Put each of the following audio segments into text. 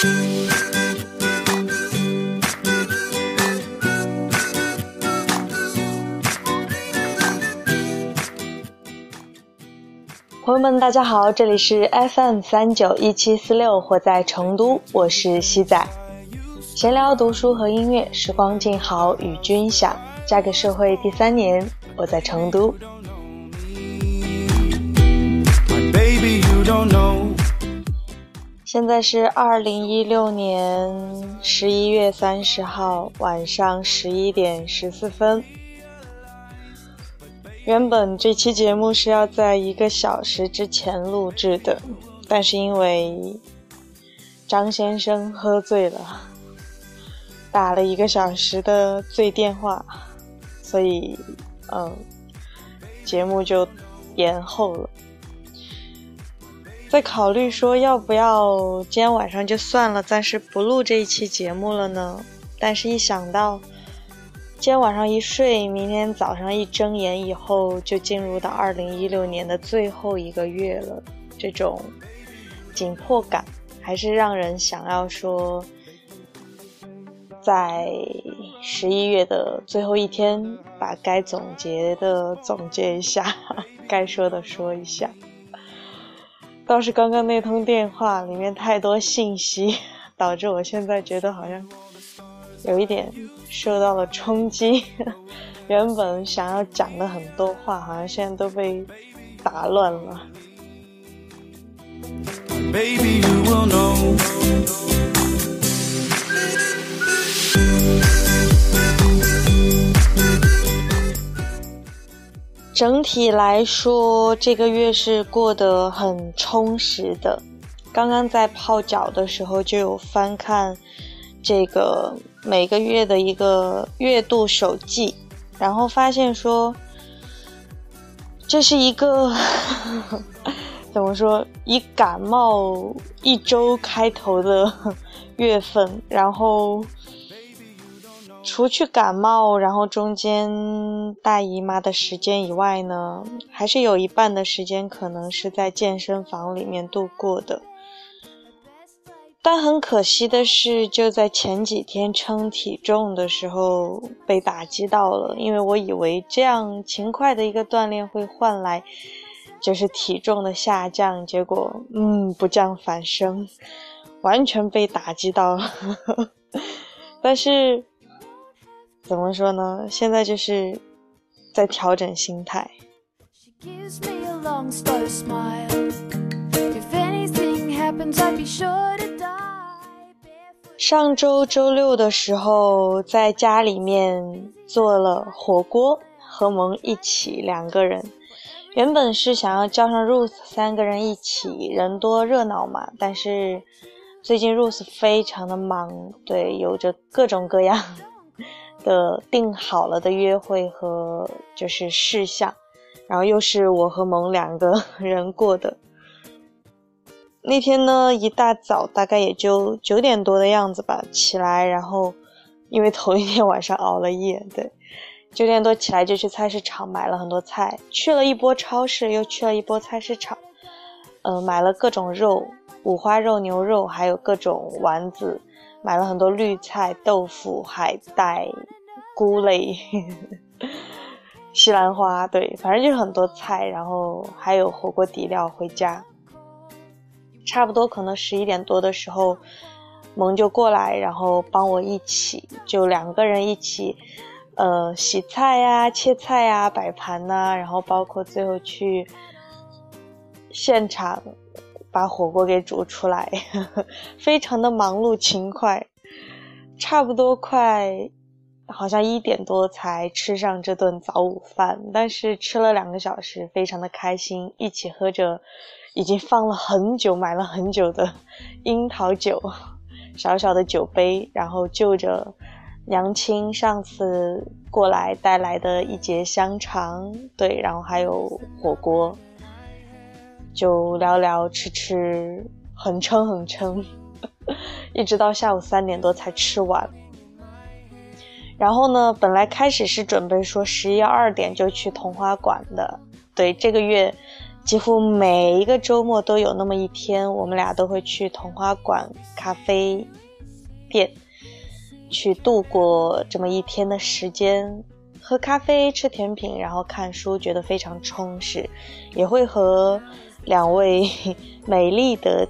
朋友们，大家好，这里是 FM 三九一七四六，活在成都，我是西仔。闲聊、读书和音乐，时光静好，与君享。嫁给社会第三年，我在成都。现在是二零一六年十一月三十号晚上十一点十四分。原本这期节目是要在一个小时之前录制的，但是因为张先生喝醉了，打了一个小时的醉电话，所以嗯，节目就延后了。在考虑说要不要今天晚上就算了，暂时不录这一期节目了呢？但是一想到。今天晚上一睡，明天早上一睁眼以后，就进入到二零一六年的最后一个月了。这种紧迫感，还是让人想要说，在十一月的最后一天，把该总结的总结一下，该说的说一下。倒是刚刚那通电话里面太多信息，导致我现在觉得好像有一点。受到了冲击，原本想要讲的很多话，好像现在都被打乱了。整体来说，这个月是过得很充实的。刚刚在泡脚的时候，就有翻看这个。每个月的一个月度手记，然后发现说，这是一个 怎么说？以感冒一周开头的 月份，然后除去感冒，然后中间大姨妈的时间以外呢，还是有一半的时间可能是在健身房里面度过的。但很可惜的是，就在前几天称体重的时候被打击到了，因为我以为这样勤快的一个锻炼会换来就是体重的下降，结果嗯不降反升，完全被打击到了。但是怎么说呢？现在就是在调整心态。上周周六的时候，在家里面做了火锅，和萌一起两个人。原本是想要叫上 Rose 三个人一起，人多热闹嘛。但是最近 Rose 非常的忙，对，有着各种各样的定好了的约会和就是事项，然后又是我和萌两个人过的。那天呢，一大早大概也就九点多的样子吧，起来，然后因为头一天晚上熬了夜，对，九点多起来就去菜市场买了很多菜，去了一波超市，又去了一波菜市场，嗯，买了各种肉，五花肉、牛肉，还有各种丸子，买了很多绿菜、豆腐、海带、菇类、西兰花，对，反正就是很多菜，然后还有火锅底料回家。差不多可能十一点多的时候，萌就过来，然后帮我一起，就两个人一起，呃，洗菜呀、切菜呀、摆盘呐，然后包括最后去现场把火锅给煮出来，非常的忙碌勤快。差不多快，好像一点多才吃上这顿早午饭，但是吃了两个小时，非常的开心，一起喝着。已经放了很久、买了很久的樱桃酒，小小的酒杯，然后就着娘亲上次过来带来的一节香肠，对，然后还有火锅，就聊聊吃吃，很撑很撑，一直到下午三点多才吃完。然后呢，本来开始是准备说十一二点就去童话馆的，对，这个月。几乎每一个周末都有那么一天，我们俩都会去童话馆咖啡店去度过这么一天的时间，喝咖啡、吃甜品，然后看书，觉得非常充实。也会和两位 美丽的，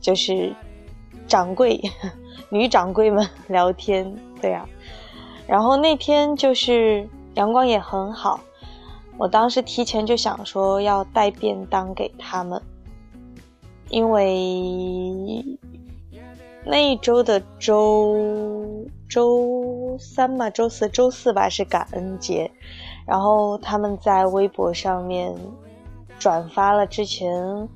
就是掌柜、女掌柜们聊天，对呀。然后那天就是阳光也很好。我当时提前就想说要带便当给他们，因为那一周的周周三吧，周四周四吧是感恩节，然后他们在微博上面转发了之前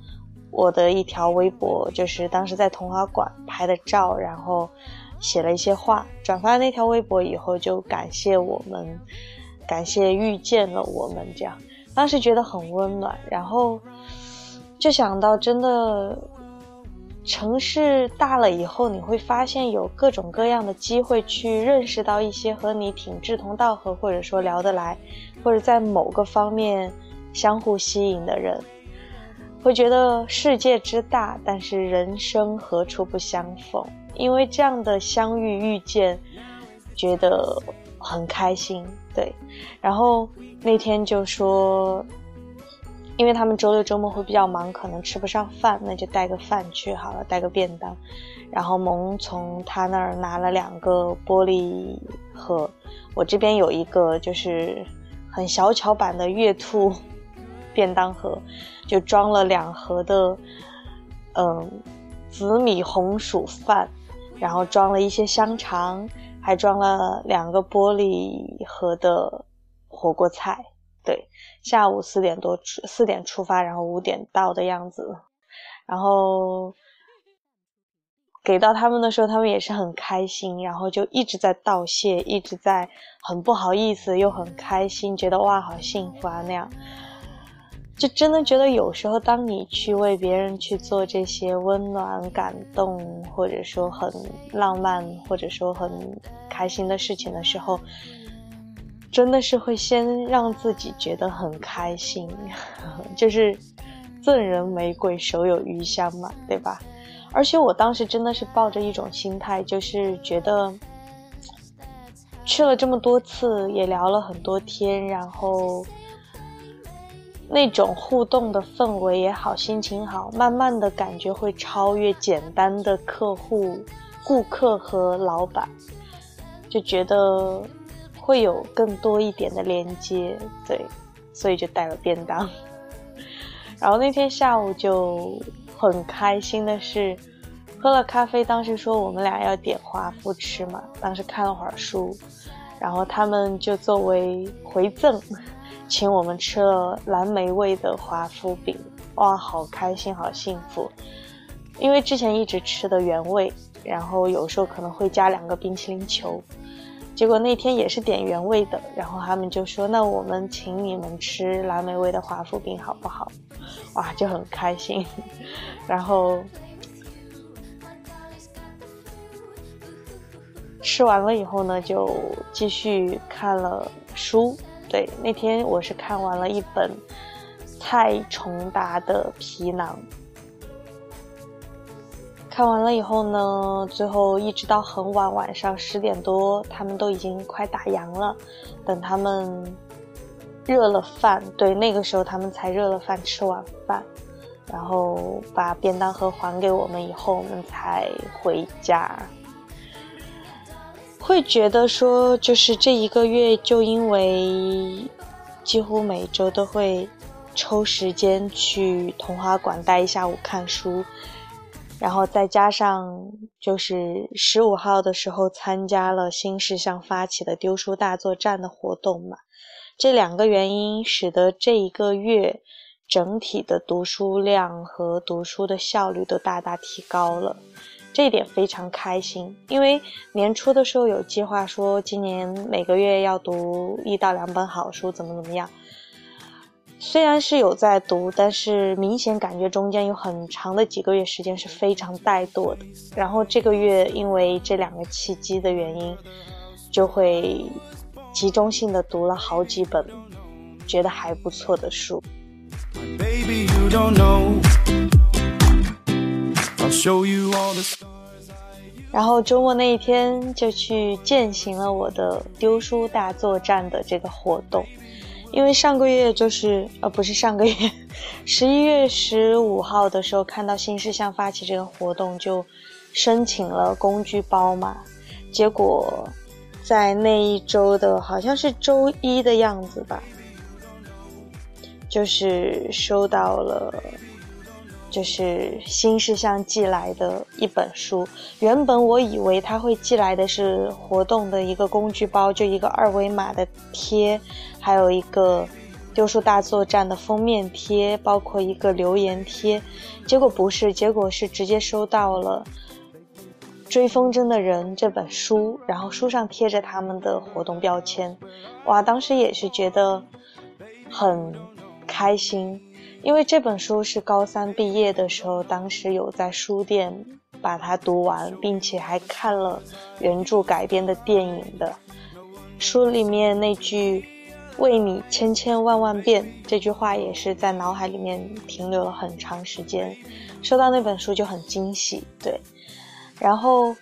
我的一条微博，就是当时在童话馆拍的照，然后写了一些话，转发那条微博以后就感谢我们。感谢遇见了我们，这样当时觉得很温暖，然后就想到，真的城市大了以后，你会发现有各种各样的机会去认识到一些和你挺志同道合，或者说聊得来，或者在某个方面相互吸引的人，会觉得世界之大，但是人生何处不相逢？因为这样的相遇遇见，觉得很开心。对，然后那天就说，因为他们周六周末会比较忙，可能吃不上饭，那就带个饭去好了，带个便当。然后萌从他那儿拿了两个玻璃盒，我这边有一个就是很小巧版的月兔便当盒，就装了两盒的嗯紫米红薯饭，然后装了一些香肠。还装了两个玻璃盒的火锅菜，对，下午四点多出，四点出发，然后五点到的样子。然后给到他们的时候，他们也是很开心，然后就一直在道谢，一直在很不好意思又很开心，觉得哇，好幸福啊那样。就真的觉得有时候，当你去为别人去做这些温暖、感动，或者说很浪漫，或者说很开心的事情的时候，真的是会先让自己觉得很开心，就是赠人玫瑰，手有余香嘛，对吧？而且我当时真的是抱着一种心态，就是觉得去了这么多次，也聊了很多天，然后。那种互动的氛围也好，心情好，慢慢的感觉会超越简单的客户、顾客和老板，就觉得会有更多一点的连接，对，所以就带了便当。然后那天下午就很开心的是，喝了咖啡，当时说我们俩要点华夫吃嘛，当时看了会儿书，然后他们就作为回赠。请我们吃了蓝莓味的华夫饼，哇，好开心，好幸福！因为之前一直吃的原味，然后有时候可能会加两个冰淇淋球，结果那天也是点原味的，然后他们就说：“那我们请你们吃蓝莓味的华夫饼好不好？”哇，就很开心。然后吃完了以后呢，就继续看了书。对，那天我是看完了一本蔡崇达的《皮囊》，看完了以后呢，最后一直到很晚，晚上十点多，他们都已经快打烊了。等他们热了饭，对，那个时候他们才热了饭，吃晚饭，然后把便当盒还给我们以后，我们才回家。会觉得说，就是这一个月，就因为几乎每周都会抽时间去童话馆待一下午看书，然后再加上就是十五号的时候参加了新事项发起的丢书大作战的活动嘛，这两个原因使得这一个月整体的读书量和读书的效率都大大提高了。这一点非常开心，因为年初的时候有计划说今年每个月要读一到两本好书，怎么怎么样。虽然是有在读，但是明显感觉中间有很长的几个月时间是非常怠惰的。然后这个月因为这两个契机的原因，就会集中性的读了好几本，觉得还不错的书。然后周末那一天就去践行了我的丢书大作战的这个活动，因为上个月就是呃不是上个月，十一月十五号的时候看到新事项发起这个活动，就申请了工具包嘛，结果在那一周的好像是周一的样子吧，就是收到了。就是新事项寄来的一本书，原本我以为他会寄来的是活动的一个工具包，就一个二维码的贴，还有一个丢书大作战的封面贴，包括一个留言贴，结果不是，结果是直接收到了《追风筝的人》这本书，然后书上贴着他们的活动标签，哇，当时也是觉得很开心。因为这本书是高三毕业的时候，当时有在书店把它读完，并且还看了原著改编的电影的。书里面那句“为你千千万万遍”这句话也是在脑海里面停留了很长时间。收到那本书就很惊喜，对。然后，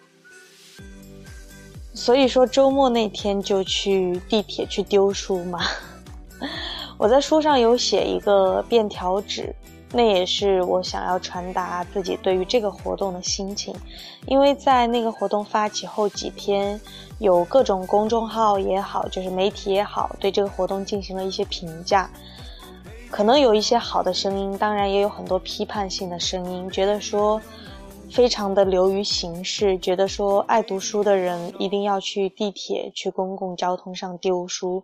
所以说周末那天就去地铁去丢书嘛。我在书上有写一个便条纸，那也是我想要传达自己对于这个活动的心情。因为在那个活动发起后几天，有各种公众号也好，就是媒体也好，对这个活动进行了一些评价。可能有一些好的声音，当然也有很多批判性的声音，觉得说非常的流于形式，觉得说爱读书的人一定要去地铁、去公共交通上丢书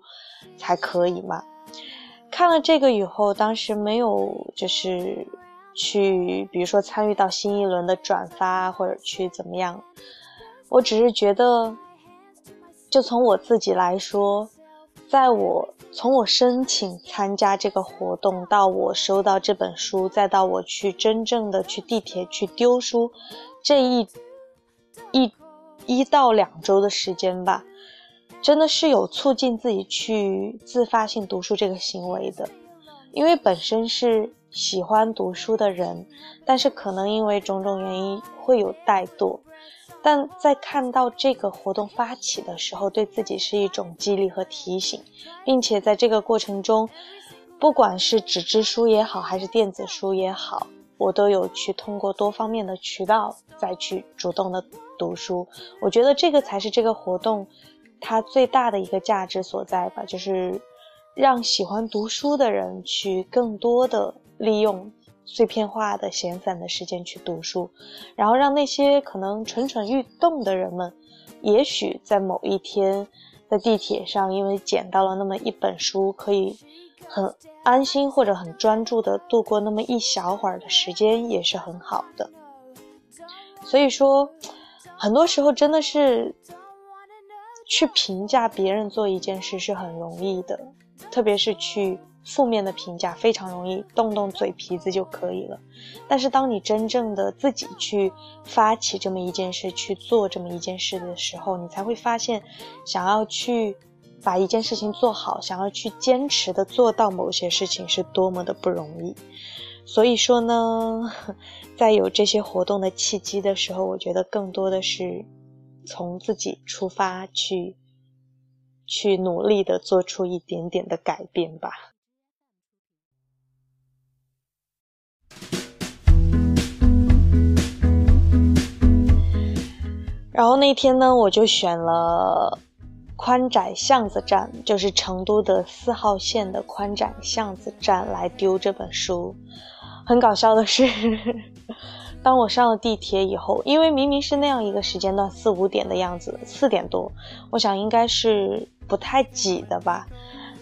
才可以嘛。看了这个以后，当时没有就是去，比如说参与到新一轮的转发或者去怎么样，我只是觉得，就从我自己来说，在我从我申请参加这个活动到我收到这本书，再到我去真正的去地铁去丢书，这一一一到两周的时间吧。真的是有促进自己去自发性读书这个行为的，因为本身是喜欢读书的人，但是可能因为种种原因会有怠惰，但在看到这个活动发起的时候，对自己是一种激励和提醒，并且在这个过程中，不管是纸质书也好，还是电子书也好，我都有去通过多方面的渠道再去主动的读书，我觉得这个才是这个活动。它最大的一个价值所在吧，就是让喜欢读书的人去更多的利用碎片化的闲散的时间去读书，然后让那些可能蠢蠢欲动的人们，也许在某一天在地铁上，因为捡到了那么一本书，可以很安心或者很专注的度过那么一小会儿的时间，也是很好的。所以说，很多时候真的是。去评价别人做一件事是很容易的，特别是去负面的评价非常容易，动动嘴皮子就可以了。但是当你真正的自己去发起这么一件事，去做这么一件事的时候，你才会发现，想要去把一件事情做好，想要去坚持的做到某些事情是多么的不容易。所以说呢，在有这些活动的契机的时候，我觉得更多的是。从自己出发去，去努力的做出一点点的改变吧。然后那天呢，我就选了宽窄巷子站，就是成都的四号线的宽窄巷子站来丢这本书。很搞笑的是。当我上了地铁以后，因为明明是那样一个时间段，四五点的样子，四点多，我想应该是不太挤的吧。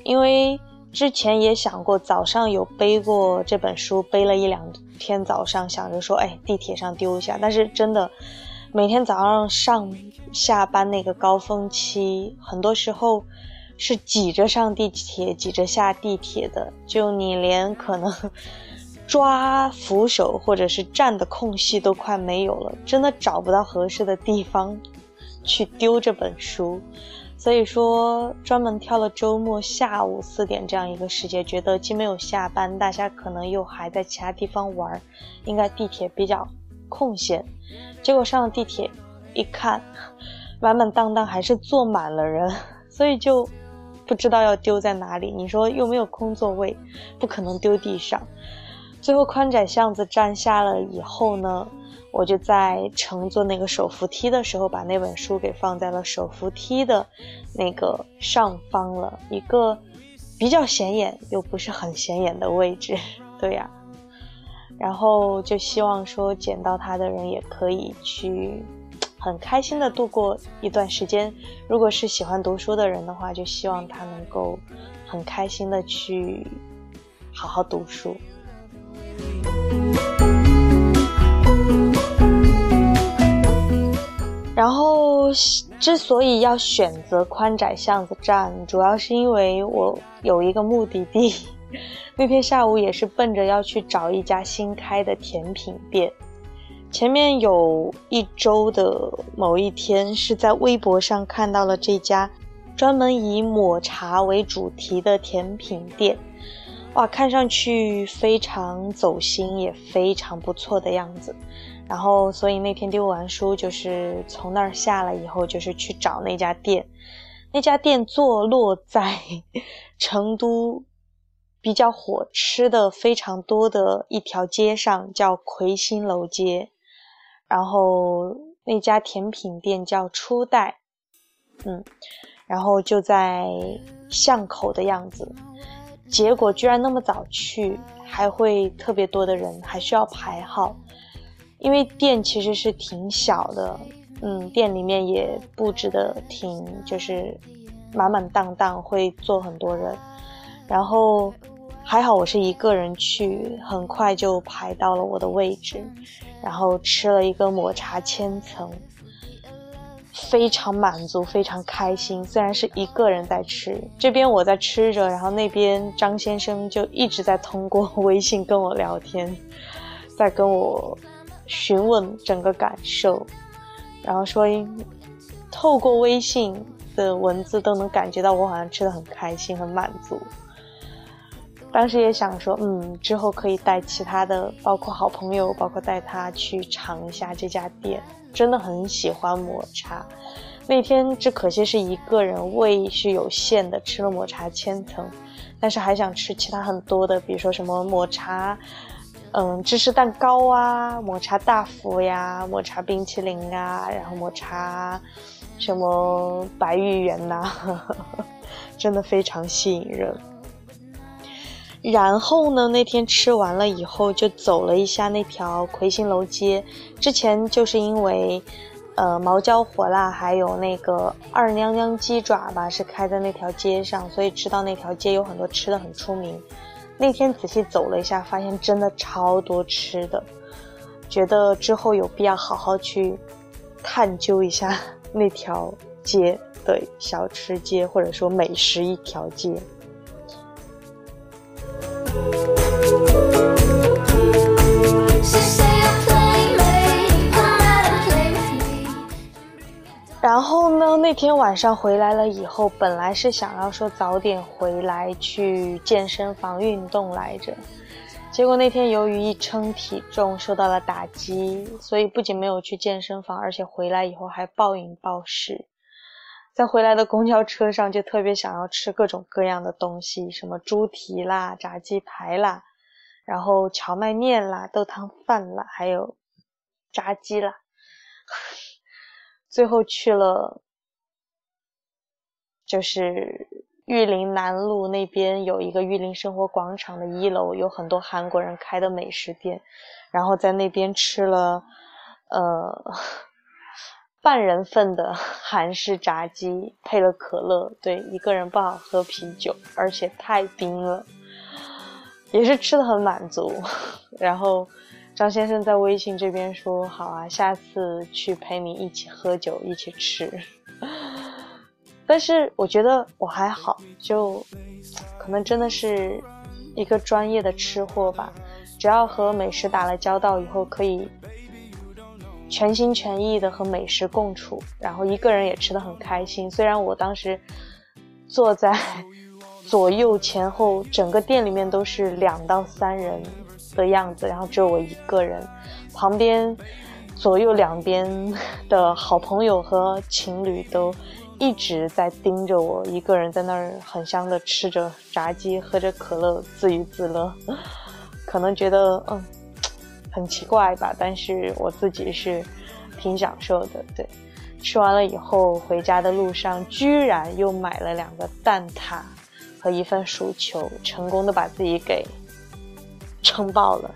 因为之前也想过，早上有背过这本书，背了一两天，早上想着说，哎，地铁上丢一下。但是真的，每天早上上下班那个高峰期，很多时候是挤着上地铁，挤着下地铁的，就你连可能。抓扶手或者是站的空隙都快没有了，真的找不到合适的地方去丢这本书，所以说专门挑了周末下午四点这样一个时间，觉得既没有下班，大家可能又还在其他地方玩，应该地铁比较空闲。结果上了地铁一看，满满当当还是坐满了人，所以就不知道要丢在哪里。你说又没有空座位，不可能丢地上。最后宽窄巷子站下了以后呢？我就在乘坐那个手扶梯的时候，把那本书给放在了手扶梯的那个上方了一个比较显眼又不是很显眼的位置，对呀。然后就希望说捡到它的人也可以去很开心的度过一段时间。如果是喜欢读书的人的话，就希望他能够很开心的去好好读书。然后，之所以要选择宽窄巷子站，主要是因为我有一个目的地。那天下午也是奔着要去找一家新开的甜品店。前面有一周的某一天，是在微博上看到了这家专门以抹茶为主题的甜品店。哇，看上去非常走心，也非常不错的样子。然后，所以那天丢完书，就是从那儿下来以后，就是去找那家店。那家店坐落在 成都比较火吃的非常多的一条街上，叫魁星楼街。然后那家甜品店叫初代，嗯，然后就在巷口的样子。结果居然那么早去，还会特别多的人，还需要排号。因为店其实是挺小的，嗯，店里面也布置的挺就是满满当当，会坐很多人。然后还好我是一个人去，很快就排到了我的位置，然后吃了一个抹茶千层，非常满足，非常开心。虽然是一个人在吃，这边我在吃着，然后那边张先生就一直在通过微信跟我聊天，在跟我。询问整个感受，然后说，透过微信的文字都能感觉到我好像吃的很开心、很满足。当时也想说，嗯，之后可以带其他的，包括好朋友，包括带他去尝一下这家店，真的很喜欢抹茶。那天只可惜是一个人，胃是有限的，吃了抹茶千层，但是还想吃其他很多的，比如说什么抹茶。嗯，芝士蛋糕啊，抹茶大福呀，抹茶冰淇淋啊，然后抹茶什么白玉圆呐，真的非常吸引人。然后呢，那天吃完了以后，就走了一下那条魁星楼街。之前就是因为，呃，毛椒火辣还有那个二娘娘鸡爪吧，是开在那条街上，所以知道那条街有很多吃的很出名。那天仔细走了一下，发现真的超多吃的，觉得之后有必要好好去探究一下那条街，对，小吃街或者说美食一条街。然后呢？那天晚上回来了以后，本来是想要说早点回来去健身房运动来着，结果那天由于一称体重受到了打击，所以不仅没有去健身房，而且回来以后还暴饮暴食。在回来的公交车上就特别想要吃各种各样的东西，什么猪蹄啦、炸鸡排啦，然后荞麦面啦、豆汤饭啦，还有炸鸡啦。最后去了，就是玉林南路那边有一个玉林生活广场的一楼，有很多韩国人开的美食店，然后在那边吃了，呃，半人份的 韩式炸鸡，配了可乐。对，一个人不好喝啤酒，而且太冰了，也是吃的很满足，然后。张先生在微信这边说：“好啊，下次去陪你一起喝酒，一起吃。”但是我觉得我还好，就可能真的是一个专业的吃货吧。只要和美食打了交道以后，可以全心全意的和美食共处，然后一个人也吃的很开心。虽然我当时坐在 左右前后整个店里面都是两到三人的样子，然后只有我一个人，旁边左右两边的好朋友和情侣都一直在盯着我一个人在那儿很香的吃着炸鸡，喝着可乐，自娱自乐，可能觉得嗯。很奇怪吧，但是我自己是挺享受的。对，吃完了以后回家的路上，居然又买了两个蛋挞和一份薯球，成功的把自己给撑爆了。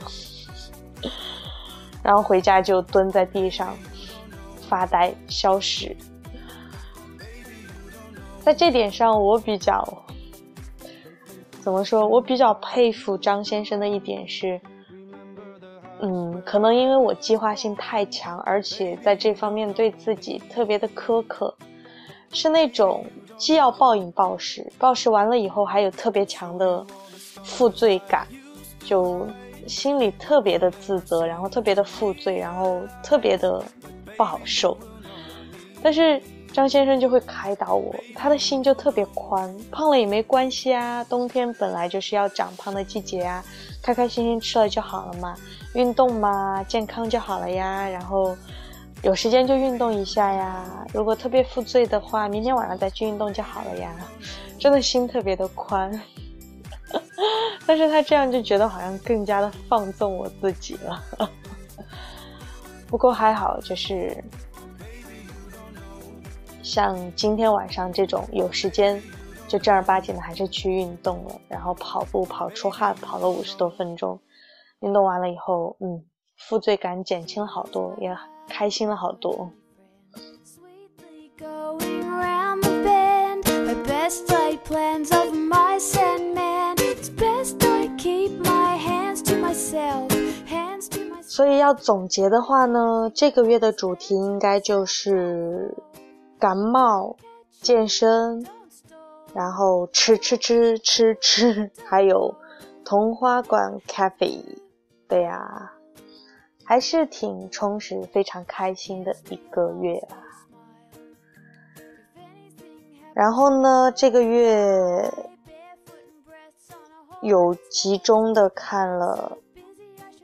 然后回家就蹲在地上发呆消食。在这点上，我比较怎么说？我比较佩服张先生的一点是。嗯，可能因为我计划性太强，而且在这方面对自己特别的苛刻，是那种既要暴饮暴食，暴食完了以后还有特别强的负罪感，就心里特别的自责，然后特别的负罪，然后特别的不好受。但是张先生就会开导我，他的心就特别宽，胖了也没关系啊，冬天本来就是要长胖的季节啊，开开心心吃了就好了嘛。运动嘛，健康就好了呀。然后有时间就运动一下呀。如果特别负罪的话，明天晚上再去运动就好了呀。真的心特别的宽，但是他这样就觉得好像更加的放纵我自己了。不过还好，就是像今天晚上这种有时间就正儿八经的还是去运动了，然后跑步跑出汗，跑了五十多分钟。运动完了以后，嗯，负罪感减轻了好多，也开心了好多。所以要总结的话呢，这个月的主题应该就是感冒、健身，然后吃吃吃吃吃，还有童话馆 cafe。对呀，还是挺充实、非常开心的一个月啦。然后呢，这个月有集中的看了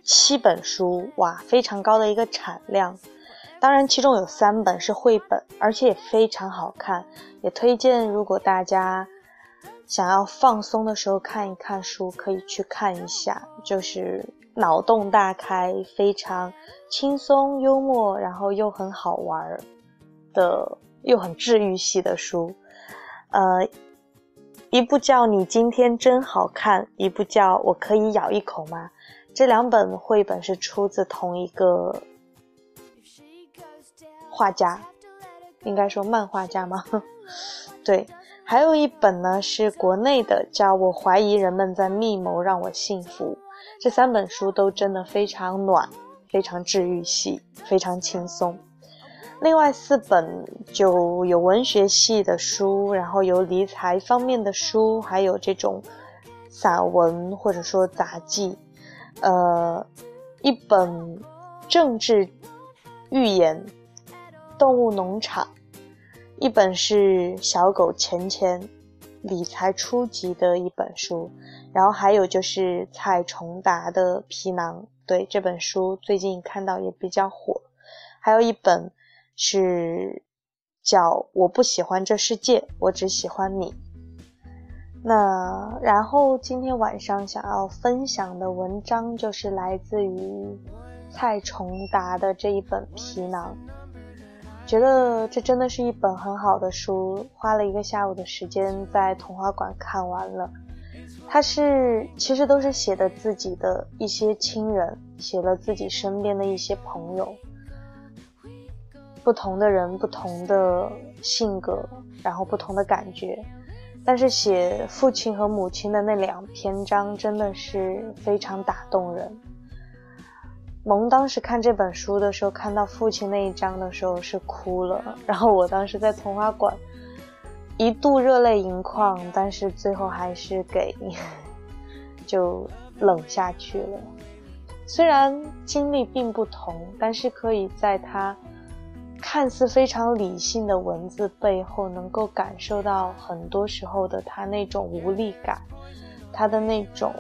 七本书，哇，非常高的一个产量。当然，其中有三本是绘本，而且也非常好看，也推荐如果大家想要放松的时候看一看书，可以去看一下，就是。脑洞大开，非常轻松幽默，然后又很好玩的，又很治愈系的书。呃，一部叫《你今天真好看》，一部叫《我可以咬一口吗》。这两本绘本是出自同一个画家，应该说漫画家吗？对，还有一本呢是国内的，叫《我怀疑人们在密谋让我幸福》。这三本书都真的非常暖，非常治愈系，非常轻松。另外四本就有文学系的书，然后有理财方面的书，还有这种散文或者说杂记。呃，一本政治寓言《动物农场》，一本是小狗钱钱理财初级的一本书。然后还有就是蔡崇达的皮囊，对这本书最近看到也比较火。还有一本是叫《我不喜欢这世界，我只喜欢你》。那然后今天晚上想要分享的文章就是来自于蔡崇达的这一本皮囊，觉得这真的是一本很好的书，花了一个下午的时间在童话馆看完了。他是其实都是写的自己的一些亲人，写了自己身边的一些朋友，不同的人，不同的性格，然后不同的感觉。但是写父亲和母亲的那两篇章真的是非常打动人。萌当时看这本书的时候，看到父亲那一章的时候是哭了，然后我当时在童话馆。一度热泪盈眶，但是最后还是给就冷下去了。虽然经历并不同，但是可以在他看似非常理性的文字背后，能够感受到很多时候的他那种无力感，他的那种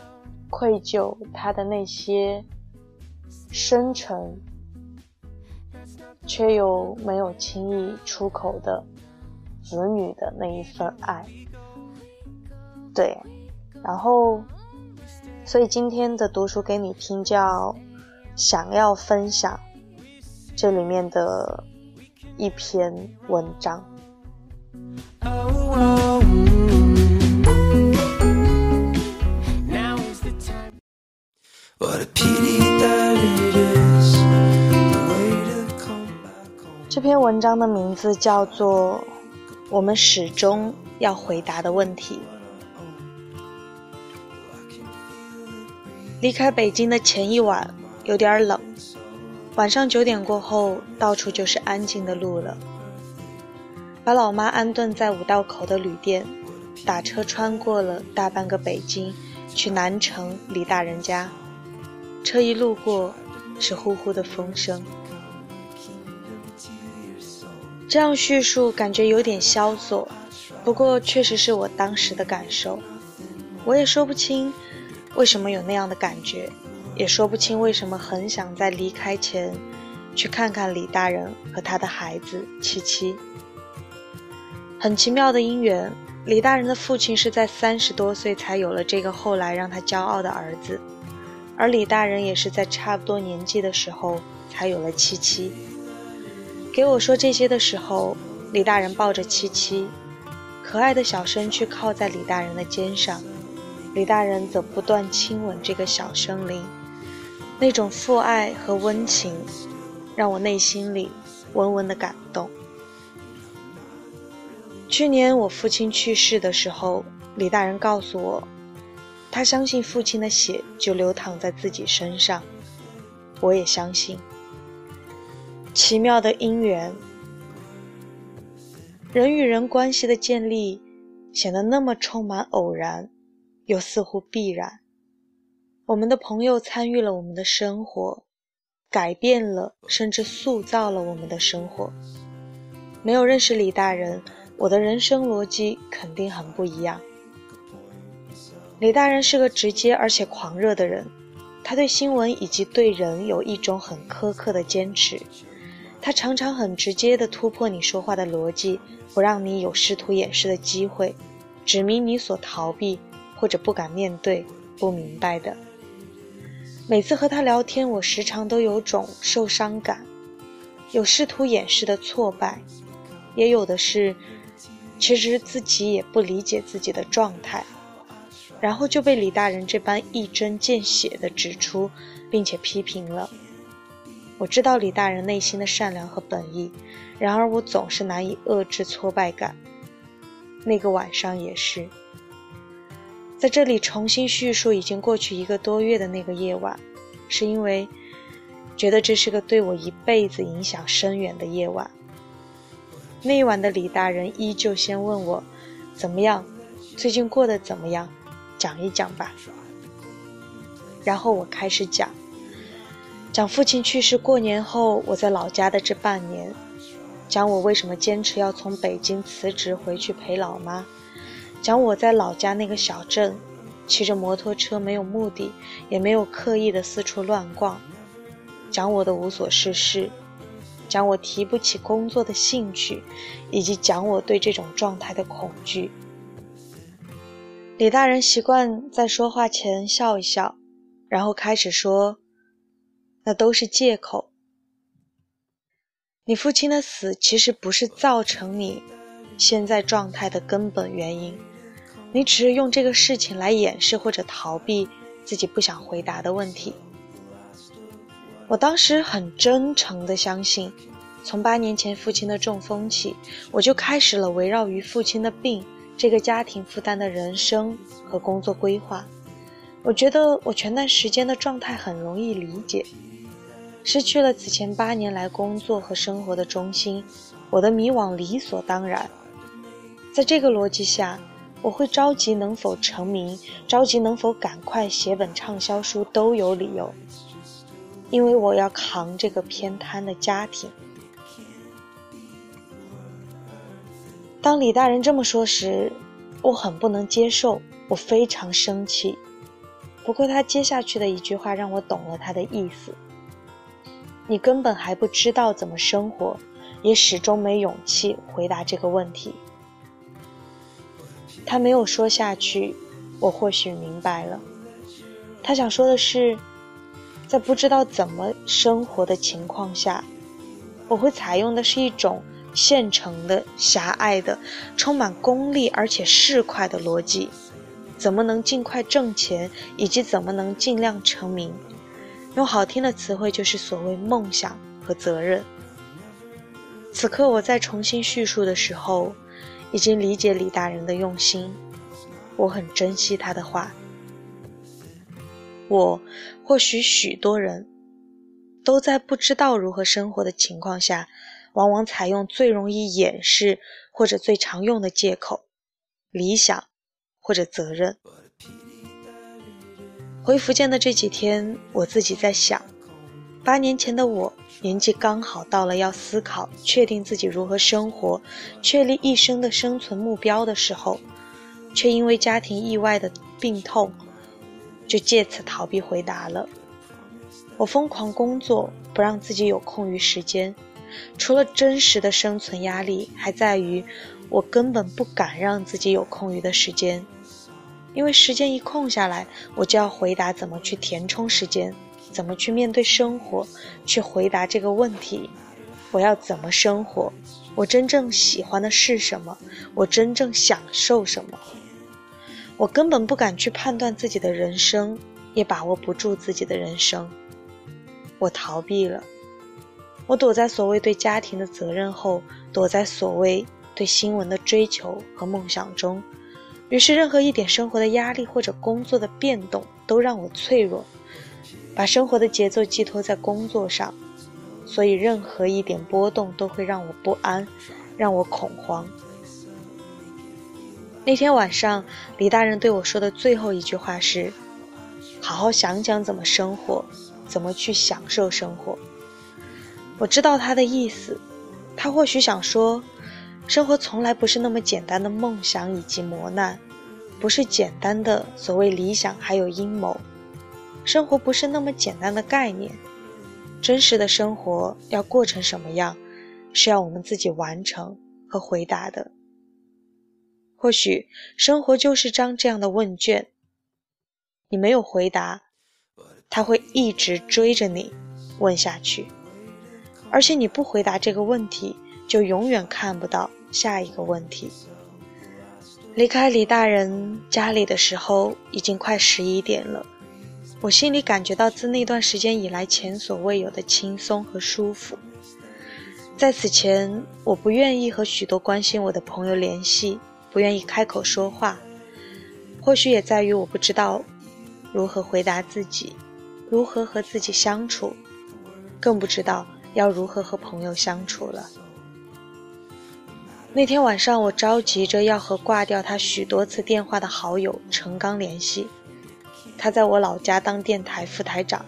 愧疚，他的那些深沉却又没有轻易出口的子女的那一份爱。对，然后。所以今天的读书给你听，叫想要分享这里面的一篇文章。这篇文章的名字叫做《我们始终要回答的问题》。离开北京的前一晚有点冷，晚上九点过后，到处就是安静的路了。把老妈安顿在五道口的旅店，打车穿过了大半个北京，去南城李大人家。车一路过，是呼呼的风声。这样叙述感觉有点萧索，不过确实是我当时的感受。我也说不清。为什么有那样的感觉，也说不清为什么很想在离开前去看看李大人和他的孩子七七。很奇妙的姻缘，李大人的父亲是在三十多岁才有了这个后来让他骄傲的儿子，而李大人也是在差不多年纪的时候才有了七七。给我说这些的时候，李大人抱着七七，可爱的小身躯靠在李大人的肩上。李大人则不断亲吻这个小生灵，那种父爱和温情，让我内心里温温的感动。去年我父亲去世的时候，李大人告诉我，他相信父亲的血就流淌在自己身上，我也相信。奇妙的因缘，人与人关系的建立，显得那么充满偶然。又似乎必然。我们的朋友参与了我们的生活，改变了甚至塑造了我们的生活。没有认识李大人，我的人生逻辑肯定很不一样。李大人是个直接而且狂热的人，他对新闻以及对人有一种很苛刻的坚持。他常常很直接地突破你说话的逻辑，不让你有试图掩饰的机会，指明你所逃避。或者不敢面对不明白的。每次和他聊天，我时常都有种受伤感，有试图掩饰的挫败，也有的是其实自己也不理解自己的状态，然后就被李大人这般一针见血地指出，并且批评了。我知道李大人内心的善良和本意，然而我总是难以遏制挫败感。那个晚上也是。在这里重新叙述已经过去一个多月的那个夜晚，是因为觉得这是个对我一辈子影响深远的夜晚。那一晚的李大人依旧先问我怎么样，最近过得怎么样，讲一讲吧。然后我开始讲，讲父亲去世过年后我在老家的这半年，讲我为什么坚持要从北京辞职回去陪老妈。讲我在老家那个小镇，骑着摩托车，没有目的，也没有刻意的四处乱逛。讲我的无所事事，讲我提不起工作的兴趣，以及讲我对这种状态的恐惧。李大人习惯在说话前笑一笑，然后开始说：“那都是借口。你父亲的死其实不是造成你现在状态的根本原因。”你只是用这个事情来掩饰或者逃避自己不想回答的问题。我当时很真诚地相信，从八年前父亲的中风起，我就开始了围绕于父亲的病这个家庭负担的人生和工作规划。我觉得我全段时间的状态很容易理解，失去了此前八年来工作和生活的中心，我的迷惘理所当然。在这个逻辑下。我会着急能否成名，着急能否赶快写本畅销书都有理由。因为我要扛这个偏瘫的家庭。当李大人这么说时，我很不能接受，我非常生气。不过他接下去的一句话让我懂了他的意思：你根本还不知道怎么生活，也始终没勇气回答这个问题。他没有说下去，我或许明白了，他想说的是，在不知道怎么生活的情况下，我会采用的是一种。现成的、狭隘的、充满功利而且市侩的逻辑，怎么能尽快挣钱，以及怎么能尽量成名？用好听的词汇，就是所谓梦想和责任。此刻我在重新叙述的时候，已经理解李大人的用心，我很珍惜他的话。我，或许许多人，都在不知道如何生活的情况下。往往采用最容易掩饰或者最常用的借口：理想或者责任。回福建的这几天，我自己在想，八年前的我，年纪刚好到了要思考、确定自己如何生活、确立一生的生存目标的时候，却因为家庭意外的病痛，就借此逃避回答了。我疯狂工作，不让自己有空余时间。除了真实的生存压力，还在于我根本不敢让自己有空余的时间，因为时间一空下来，我就要回答怎么去填充时间，怎么去面对生活，去回答这个问题：我要怎么生活？我真正喜欢的是什么？我真正享受什么？我根本不敢去判断自己的人生，也把握不住自己的人生。我逃避了。我躲在所谓对家庭的责任后，躲在所谓对新闻的追求和梦想中，于是任何一点生活的压力或者工作的变动都让我脆弱，把生活的节奏寄托在工作上，所以任何一点波动都会让我不安，让我恐慌。那天晚上，李大人对我说的最后一句话是：“好好想想怎么生活，怎么去享受生活。”我知道他的意思，他或许想说，生活从来不是那么简单的梦想以及磨难，不是简单的所谓理想还有阴谋，生活不是那么简单的概念，真实的生活要过成什么样，是要我们自己完成和回答的。或许生活就是张这样的问卷，你没有回答，他会一直追着你问下去。而且你不回答这个问题，就永远看不到下一个问题。离开李大人家里的时候，已经快十一点了。我心里感觉到自那段时间以来前所未有的轻松和舒服。在此前，我不愿意和许多关心我的朋友联系，不愿意开口说话。或许也在于我不知道如何回答自己，如何和自己相处，更不知道。要如何和朋友相处了？那天晚上，我着急着要和挂掉他许多次电话的好友陈刚联系。他在我老家当电台副台长，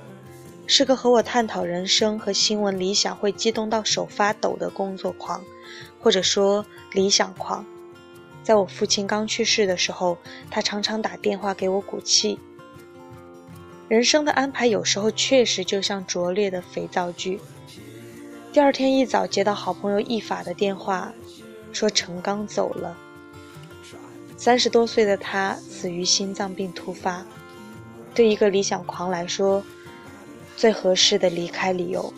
是个和我探讨人生和新闻理想会激动到手发抖的工作狂，或者说理想狂。在我父亲刚去世的时候，他常常打电话给我鼓气。人生的安排有时候确实就像拙劣的肥皂剧。第二天一早接到好朋友一法的电话，说陈刚走了。三十多岁的他死于心脏病突发。对一个理想狂来说，最合适的离开理由。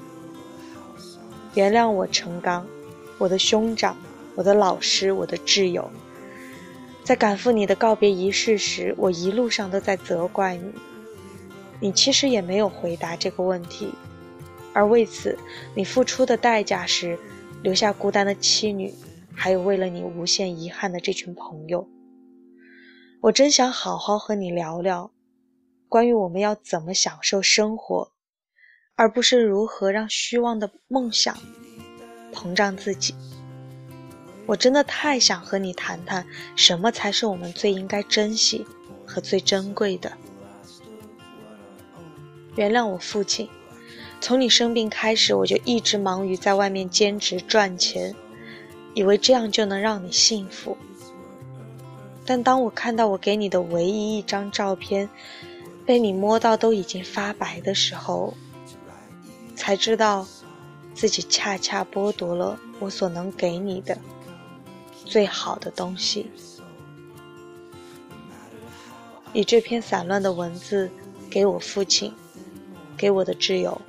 原谅我，陈刚，我的兄长，我的老师，我的挚友。在赶赴你的告别仪式时，我一路上都在责怪你。你其实也没有回答这个问题。而为此，你付出的代价是留下孤单的妻女，还有为了你无限遗憾的这群朋友。我真想好好和你聊聊，关于我们要怎么享受生活，而不是如何让虚妄的梦想膨胀自己。我真的太想和你谈谈，什么才是我们最应该珍惜和最珍贵的。原谅我父亲。从你生病开始，我就一直忙于在外面兼职赚钱，以为这样就能让你幸福。但当我看到我给你的唯一一张照片被你摸到都已经发白的时候，才知道自己恰恰剥夺了我所能给你的最好的东西。以这篇散乱的文字给我父亲，给我的挚友。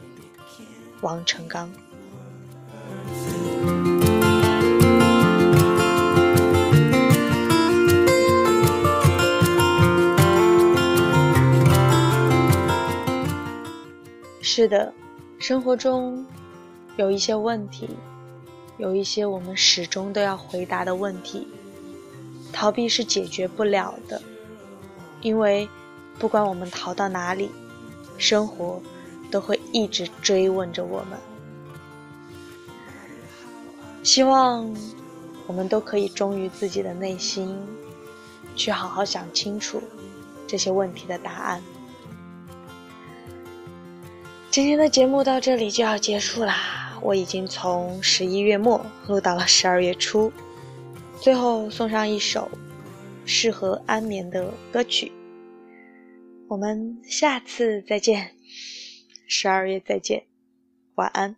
王成刚。是的，生活中有一些问题，有一些我们始终都要回答的问题，逃避是解决不了的，因为不管我们逃到哪里，生活。都会一直追问着我们，希望我们都可以忠于自己的内心，去好好想清楚这些问题的答案。今天的节目到这里就要结束啦，我已经从十一月末录到了十二月初，最后送上一首适合安眠的歌曲，我们下次再见。十二月再见，晚安。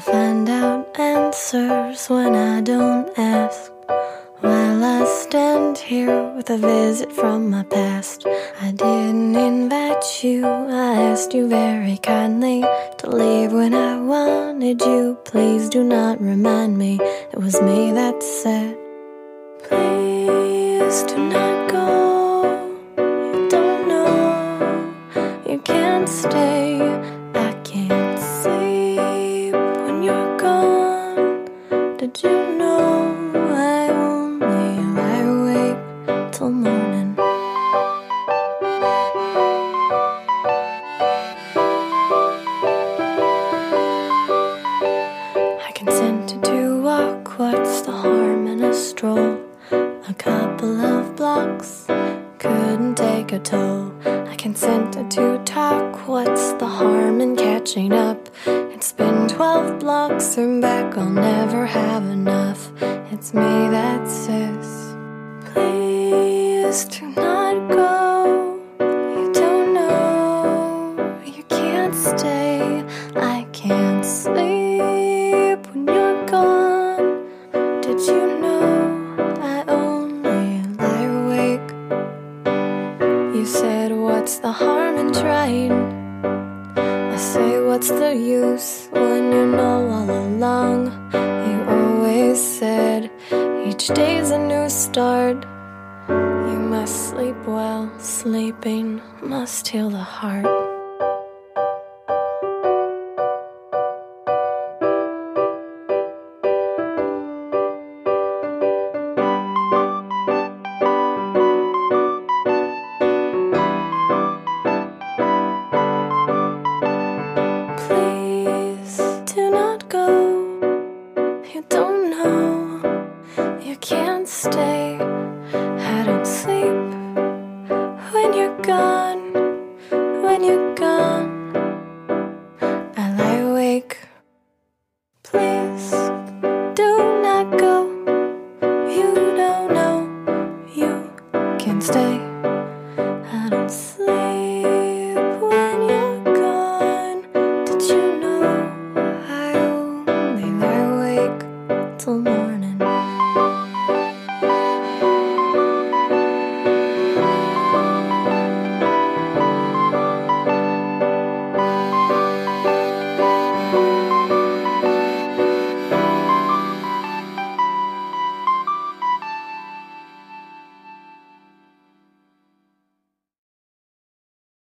Find out answers when I don't ask. While I stand here with a visit from my past, I didn't invite you, I asked you very kindly to leave when I wanted you. Please do not remind me it was me that said, Please do not go. You don't know, you can't stay.